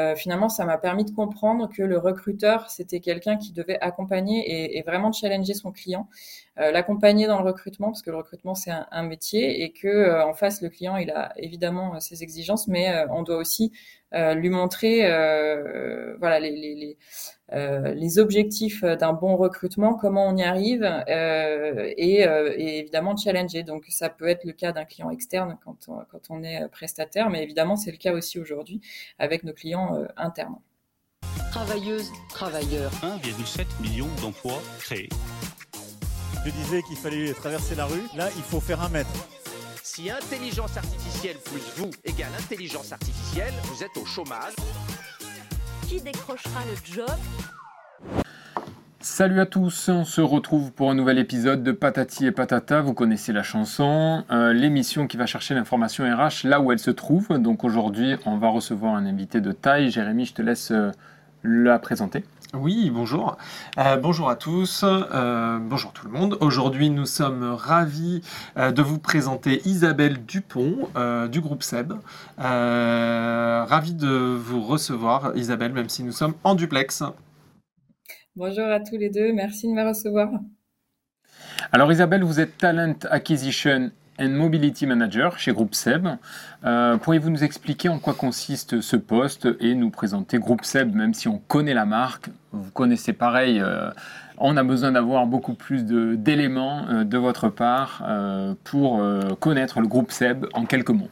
Euh, finalement, ça m'a permis de comprendre que le recruteur, c'était quelqu'un qui devait accompagner et, vraiment challenger son client, euh, l'accompagner dans le recrutement, parce que le recrutement, c'est un, métier, et que euh, en face, le client, il a évidemment ses exigences, mais on doit aussi lui montrer voilà, les, les, les, objectifs d'un bon recrutement, comment on y arrive, et, et, évidemment challenger. Donc, ça peut être le cas d'un client externe quand on, quand on est prestataire, mais évidemment, c'est le cas aussi aujourd'hui avec nos clients euh, interne. Travailleuses, travailleurs. 1,7 million d'emplois créés. Je disais qu'il fallait traverser la rue. Là, il faut faire un mètre. Si intelligence artificielle plus vous égale intelligence artificielle, vous êtes au chômage. Qui décrochera le job? Salut à tous, on se retrouve pour un nouvel épisode de Patati et Patata, vous connaissez la chanson, euh, l'émission qui va chercher l'information RH là où elle se trouve. Donc aujourd'hui on va recevoir un invité de taille, Jérémy je te laisse euh, la présenter. Oui, bonjour. Euh, bonjour à tous, bonjour tout le monde. Aujourd'hui, nous sommes ravis de vous présenter Isabelle Dupont du groupe SEB. ravi de vous recevoir, Isabelle, même si nous sommes en duplex. Bonjour à tous les deux, merci de me recevoir. Alors Isabelle, vous êtes Talent Acquisition and Mobility Manager chez Groupe SEB. Euh, pourriez-vous nous expliquer en quoi consiste ce poste et nous présenter Groupe SEB, même si on connaît la marque, vous connaissez pareil, euh, on a besoin d'avoir beaucoup plus d'éléments euh, de, votre part pour connaître le Groupe SEB en quelques mots.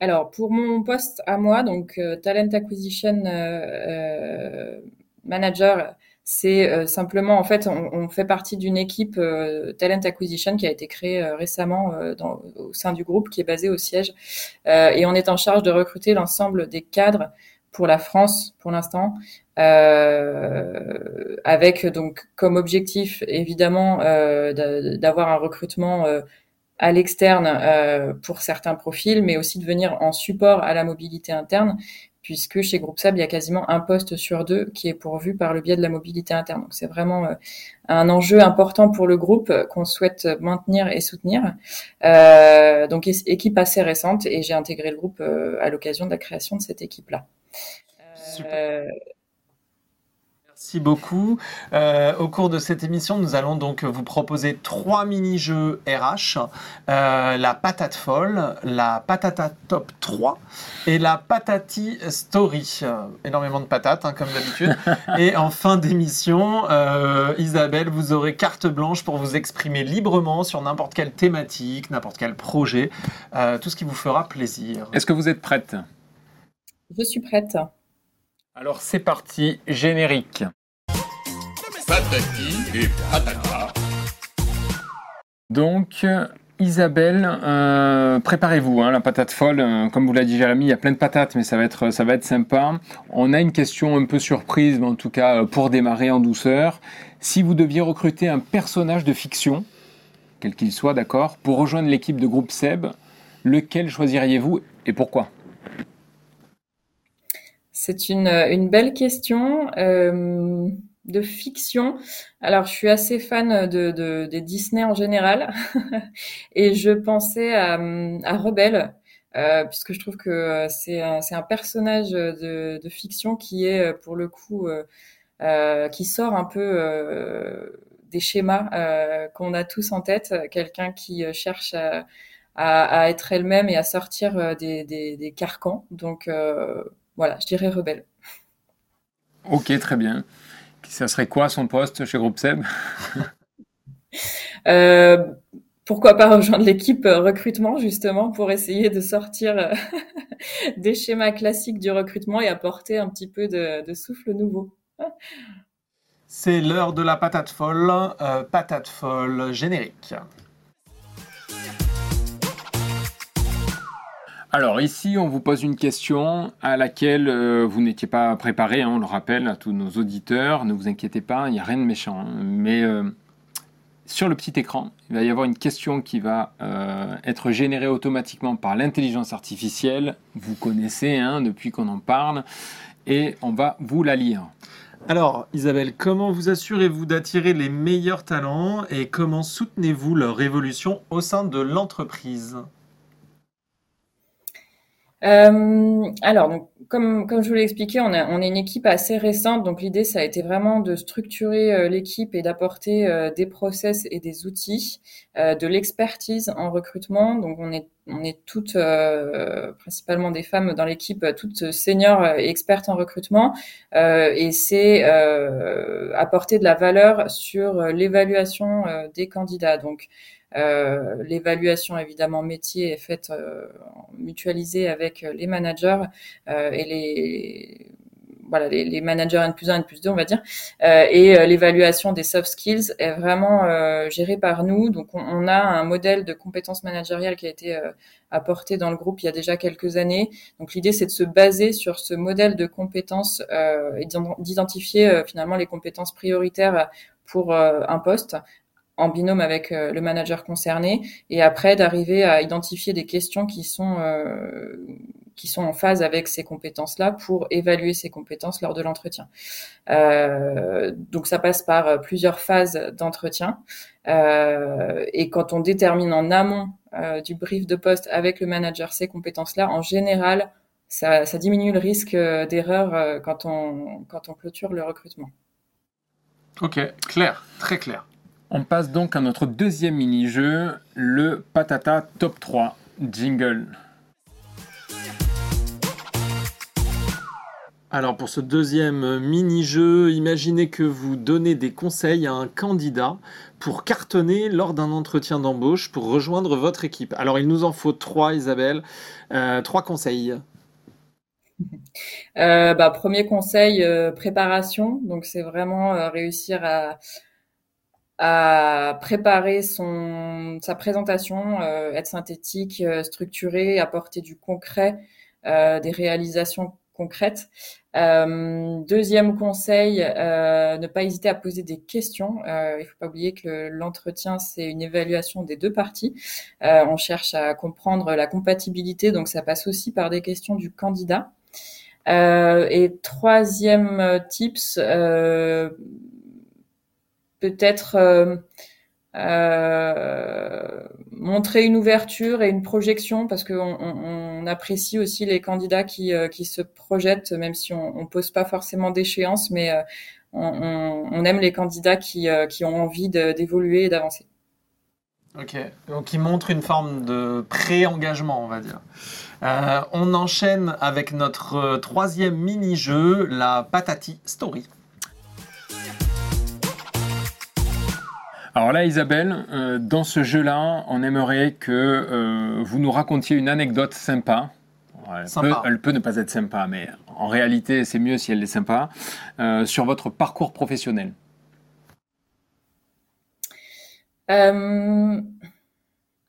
Alors pour mon poste à moi, donc Talent Acquisition manager, c'est euh, simplement, en fait, on, fait partie d'une équipe euh, Talent Acquisition qui a été créée euh, récemment au sein du groupe, qui est basé au siège, et on est en charge de recruter l'ensemble des cadres pour la France pour l'instant, avec donc comme objectif évidemment d'avoir un recrutement à l'externe pour certains profils, mais aussi de venir en support à la mobilité interne, puisque chez Groupe Sab, il y a quasiment un poste sur deux qui est pourvu par le biais de la mobilité interne. Donc c'est vraiment euh, un enjeu important pour le groupe qu'on souhaite maintenir et soutenir. Euh, donc équipe assez récente et j'ai intégré le groupe euh, à l'occasion de la création de cette équipe-là. Merci beaucoup. Euh, au cours de cette émission, nous allons donc vous proposer trois mini-jeux RH. Euh, la patate folle, la patata top 3 et la patati story. Euh, énormément de patates, hein, comme d'habitude. et en fin d'émission, Isabelle, vous aurez carte blanche pour vous exprimer librement sur n'importe quelle thématique, n'importe quel projet, tout ce qui vous fera plaisir. Est-ce que vous êtes prête? Je suis prête. Alors c'est parti, générique. Patati et patata. Donc, Isabelle, euh, préparez-vous, hein, la patate folle. Euh, comme vous l'a dit Jérémy, il y a plein de patates, mais ça va, être, ça va être sympa. On a une question un peu surprise, mais en tout cas euh, pour démarrer en douceur. Si vous deviez recruter un personnage de fiction, quel qu'il soit, d'accord, pour rejoindre l'équipe de groupe SEB, lequel choisiriez-vous et pourquoi? C'est une, une, belle question euh, de fiction. Alors, je suis assez fan de, de, des Disney en général, et je pensais à, à Rebelle, euh, puisque je trouve que c'est un, personnage de, fiction qui est, pour le coup, euh, qui sort un peu des schémas qu'on a tous en tête, quelqu'un qui cherche à, être elle-même et à sortir des, des, des carcans. Donc voilà, je dirais rebelle. Ok, très bien. Ça serait quoi son poste chez Groupe Seb? Euh, Pourquoi pas rejoindre l'équipe euh, recrutement justement pour essayer de sortir euh, des schémas classiques du recrutement et apporter un petit peu de, souffle nouveau. C'est l'heure de la patate folle, patate folle générique. Alors ici, on vous pose une question à laquelle euh, vous n'étiez pas préparé, hein, on le rappelle à tous nos auditeurs, ne vous inquiétez pas, il n'y a rien de méchant. Hein. mais euh, sur le petit écran, il va y avoir une question qui va euh, être générée automatiquement par l'intelligence artificielle. Vous connaissez hein, depuis qu'on en parle, et on va vous la lire. Alors, Isabelle, comment vous assurez-vous d'attirer les meilleurs talents et comment soutenez-vous leur évolution au sein de l'entreprise? Alors, donc, comme, comme je vous l'ai expliqué, on, on est une équipe assez récente, donc l'idée, ça a été vraiment de structurer euh, l'équipe et d'apporter euh, des process et des outils, euh, de l'expertise en recrutement. Donc on est, on est toutes, principalement des femmes dans l'équipe, toutes seniors et expertes en recrutement, et c'est apporter de la valeur sur l'évaluation des candidats. Donc euh, l'évaluation évidemment métier est faite euh, mutualisée avec euh, les managers et les voilà, les, les, managers N plus 1, N plus 2, on va dire. Euh, et l'évaluation des soft skills est vraiment euh, gérée par nous. Donc, on, on, a un modèle de compétences managériales qui a été apporté dans le groupe il y a déjà quelques années. Donc, l'idée, c'est de se baser sur ce modèle de compétences et d'identifier finalement les compétences prioritaires pour un poste en binôme avec euh, le manager concerné et après d'arriver à identifier des questions qui sont euh, qui sont en phase avec ces compétences-là pour évaluer ces compétences lors de l'entretien. Euh, donc ça passe par euh, plusieurs phases d'entretien euh, et quand on détermine en amont du brief de poste avec le manager ces compétences-là, en général, ça, ça diminue le risque d'erreur quand on quand on clôture le recrutement. Ok, clair, très clair. On passe donc à notre deuxième mini-jeu, le Patata Top 3 Jingle. Alors pour ce deuxième mini-jeu, imaginez que vous donnez des conseils à un candidat pour cartonner lors d'un entretien d'embauche pour rejoindre votre équipe. Alors il nous en faut trois, Isabelle. Euh, trois conseils. Euh, bah, premier conseil, euh, préparation. Donc c'est vraiment réussir à, à préparer son, sa présentation, euh, être synthétique, euh, structuré, apporter du concret, euh, des réalisations concrètes. Euh, deuxième conseil, ne pas hésiter à poser des questions. il ne faut pas oublier que l'entretien, c'est une évaluation des deux parties. on cherche à comprendre la compatibilité, donc ça passe aussi par des questions du candidat. et troisième tips, peut-être euh, euh, montrer une ouverture et une projection parce qu'on on, apprécie aussi les candidats qui, euh, qui se projettent, même si on, on pose pas forcément d'échéance, mais on, on, aime les candidats qui, qui ont envie d'évoluer et d'avancer. Ok, donc qui montre une forme de pré-engagement, on va dire. Euh, on enchaîne avec notre troisième mini-jeu, la Patati Story. Alors là, Isabelle, euh, dans ce jeu-là, on aimerait que euh, vous nous racontiez une anecdote sympa. Elle, Peut, ne pas être sympa, mais en réalité, c'est mieux si elle est sympa, euh, sur votre parcours professionnel.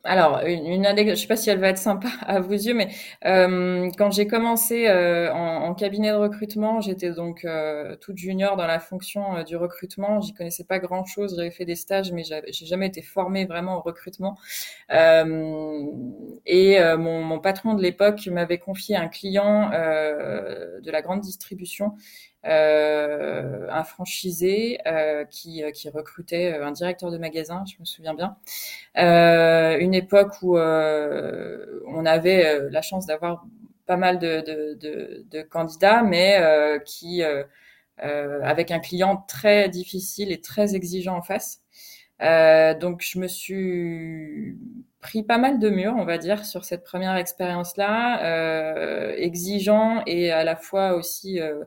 Alors, une, anecdote, je sais pas si elle va être sympa à vos yeux, mais euh, quand j'ai commencé euh, en, cabinet de recrutement, j'étais donc euh, toute junior dans la fonction du recrutement. J'y connaissais pas grand-chose. J'avais fait des stages, mais j'ai jamais été formée vraiment au recrutement. et mon, mon, patron de l'époque m'avait confié un client de la grande distribution euh, un franchisé euh, qui, euh, qui, recrutait un directeur de magasin, je me souviens bien. une époque où on avait la chance d'avoir pas mal de, de, de, de candidats, mais qui avec un client très difficile et très exigeant en face. Euh, donc je me suis pris pas mal de murs, on va dire, sur cette première expérience-là, euh, exigeant et à la fois aussi euh,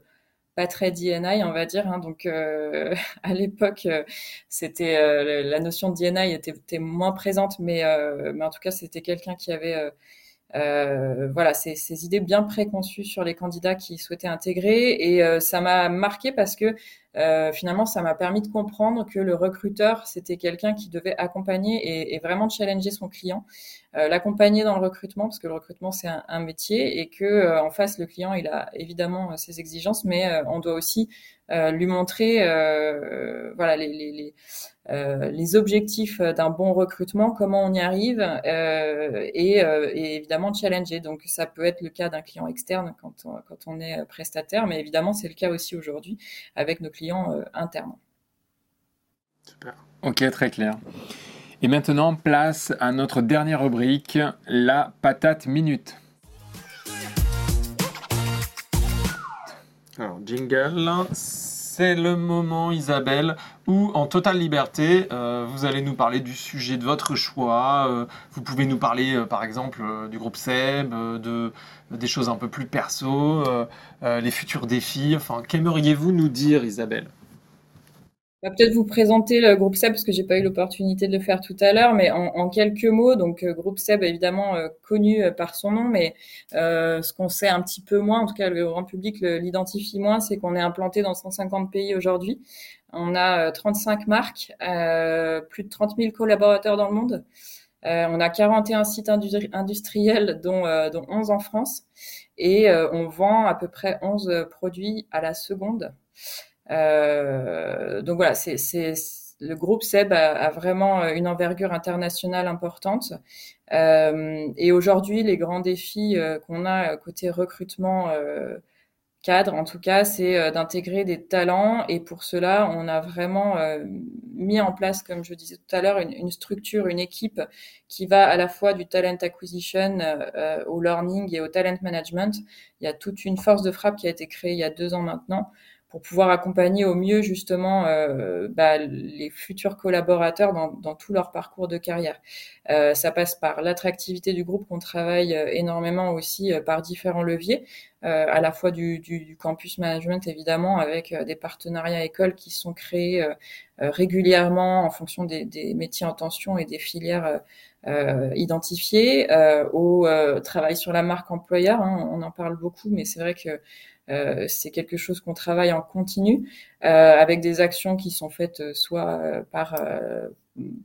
pas très DNI, on va dire. Hein. donc euh, à l'époque, euh, c'était euh, la notion de DNI était, moins présente, mais en tout cas, c'était quelqu'un qui avait voilà ces, idées bien préconçues sur les candidats qui souhaitaient intégrer. Et ça m'a marqué parce que euh, finalement, ça m'a permis de comprendre que le recruteur, c'était quelqu'un qui devait accompagner et, vraiment challenger son client, euh, l'accompagner dans le recrutement, parce que le recrutement, c'est un, un, métier, et que euh, en face, le client, il a évidemment ses exigences, mais on doit aussi lui montrer les euh, les objectifs d'un bon recrutement, comment on y arrive euh, et, euh, et, évidemment challenger. Donc ça peut être le cas d'un client externe quand on, quand on est prestataire, mais évidemment c'est le cas aussi aujourd'hui avec nos clients internes. Super. Ok, très clair. Et maintenant, place à notre dernière rubrique, la patate minute. Alors, jingle, c'est le moment, Isabelle, où en totale liberté, euh, vous allez nous parler du sujet de votre choix. Euh, vous pouvez nous parler, euh, par exemple, du groupe SEB, de, des choses un peu plus perso, les futurs défis. Enfin, qu'aimeriez-vous nous dire, Isabelle? Va peut-être vous présenter le groupe SEB parce que j'ai pas eu l'opportunité de le faire tout à l'heure, mais en, en quelques mots, donc euh, groupe SEB évidemment euh, connu euh, par son nom, mais euh, ce qu'on sait un petit peu moins, en tout cas le grand public l'identifie moins, c'est qu'on est implanté dans 150 pays aujourd'hui. On a euh, 35 marques, euh, plus de 30 000 collaborateurs dans le monde. Euh, on a 41 sites industri- industriels, dont, euh, dont 11 en France, et euh, on vend à peu près 11 produits à la seconde. Euh, donc voilà, c'est, le groupe SEB a, vraiment une envergure internationale importante. Euh, et aujourd'hui, les grands défis euh, qu'on a côté recrutement euh, cadre, en tout cas, c'est euh, d'intégrer des talents. Et pour cela, on a vraiment euh, mis en place, comme je disais tout à l'heure, une, une structure, une équipe qui va à la fois du talent acquisition euh, au learning et au talent management. Il y a toute une force de frappe qui a été créée il y a deux ans maintenant pour pouvoir accompagner au mieux justement euh, bah, les futurs collaborateurs dans, dans, tout leur parcours de carrière. Euh, ça passe par l'attractivité du groupe qu'on travaille euh, énormément aussi euh, par différents leviers, à la fois du, campus management évidemment avec des partenariats écoles qui sont créés régulièrement en fonction des, des, métiers en tension et des filières euh, identifiées, au travail sur la marque employeur. Hein, on en parle beaucoup, mais c'est vrai que euh, c'est quelque chose qu'on travaille en continu euh, avec des actions qui sont faites euh, soit par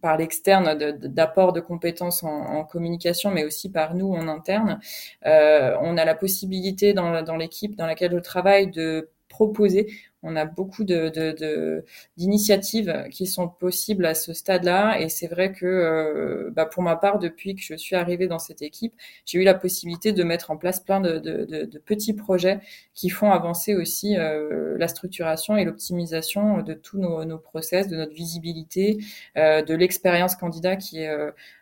par l'externe d'apport de, de, compétences en, en, communication, mais aussi par nous en interne. on a la possibilité dans, dans l'équipe dans laquelle je travaille de proposer. On a beaucoup de, d'initiatives qui sont possibles à ce stade-là, et c'est vrai que, euh, bah pour ma part, depuis que je suis arrivée dans cette équipe, j'ai eu la possibilité de mettre en place plein de, de petits projets qui font avancer aussi euh, la structuration et l'optimisation de tous nos, nos, process, de notre visibilité, euh, de l'expérience candidat qui est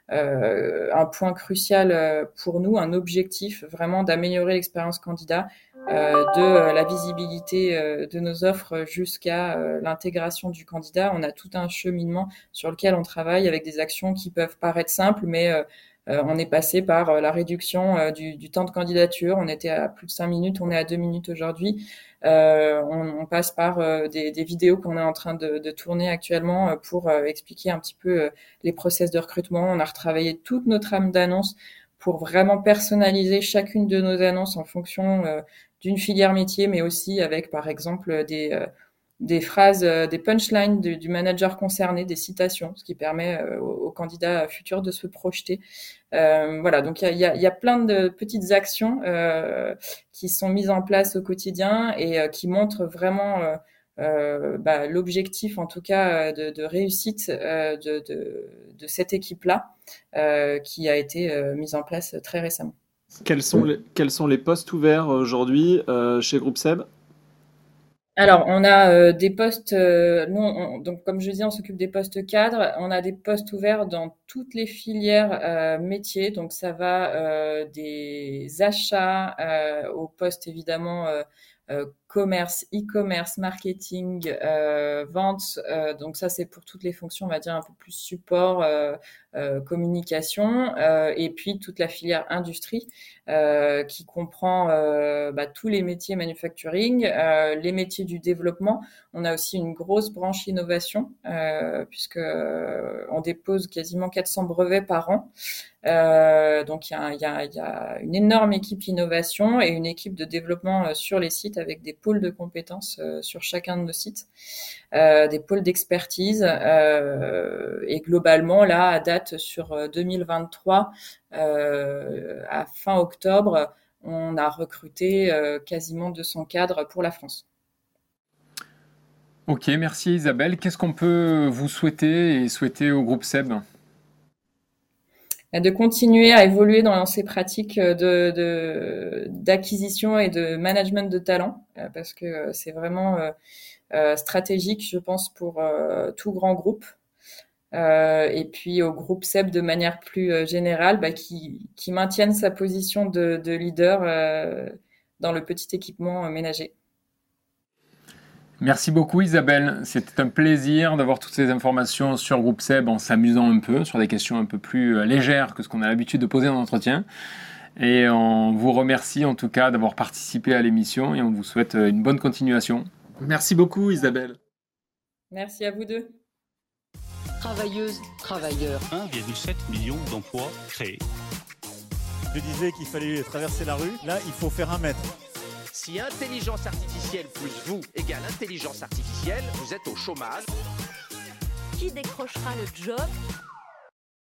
un point crucial pour nous, un objectif vraiment d'améliorer l'expérience candidat, de la visibilité euh, de nos offres jusqu'à euh, l'intégration du candidat. On a tout un cheminement sur lequel on travaille avec des actions qui peuvent paraître simples, mais euh, on est passé par la réduction du, temps de candidature. On était à plus de cinq minutes, on est à deux minutes aujourd'hui. On, passe par des, des vidéos qu'on est en train de, de tourner actuellement pour expliquer un petit peu les process de recrutement. On a retravaillé toute notre âme d'annonce pour vraiment personnaliser chacune de nos annonces en fonction euh, d'une filière métier, mais aussi avec, par exemple, des, euh, phrases, euh, des punchlines du, manager concerné, des citations, ce qui permet aux, aux candidats futurs de se projeter. voilà, donc il y a, y, y a, plein de petites actions qui sont mises en place au quotidien et qui montrent vraiment euh, bah, l'objectif en tout cas de, réussite euh, de, cette équipe-là euh, qui a été mise en place très récemment. Quels sont les, quels sont les postes ouverts aujourd'hui chez Groupe Seb? Alors, on a euh, des postes, euh, nous, on, donc comme je dis, on s'occupe des postes cadres. On a des postes ouverts dans toutes les filières euh, métiers. Donc, ça va des achats aux postes évidemment commerce, e-commerce, marketing, euh, vente. Euh, donc ça, c'est pour toutes les fonctions, on va dire un peu plus support, euh, communication, et puis toute la filière industrie qui comprend bah, tous les métiers manufacturing, les métiers du développement. On a aussi une grosse branche innovation puisque on dépose quasiment 400 brevets par an. Euh, donc il y a, y, a, une énorme équipe innovation et une équipe de développement euh, sur les sites avec des pôles de compétences euh, sur chacun de nos sites, des pôles d'expertise et globalement là à date sur 2023 à fin octobre on a recruté quasiment 200 cadres pour la France. Ok, merci Isabelle. Qu'est-ce qu'on peut vous souhaiter et souhaiter au groupe SEB? De continuer à évoluer dans ces pratiques de d'acquisition et de management de talent parce que c'est vraiment euh, stratégique je pense pour euh, tout grand groupe euh, et puis au groupe SEB de manière plus générale bah, qui, qui maintienne sa position de, de leader dans le petit équipement ménager. Merci beaucoup Isabelle, c'était un plaisir d'avoir toutes ces informations sur Groupe Seb en s'amusant un peu sur des questions un peu plus euh, légères que ce qu'on a l'habitude de poser en entretien. Et on vous remercie en tout cas d'avoir participé à l'émission et on vous souhaite euh, une bonne continuation. Merci beaucoup Isabelle. Merci à vous deux. Travailleuses, travailleurs. 1,7 million d'emplois créés. Je disais qu'il fallait traverser la rue. Là, il faut faire un mètre. Si intelligence artificielle plus vous égale intelligence artificielle, vous êtes au chômage. Qui décrochera le job?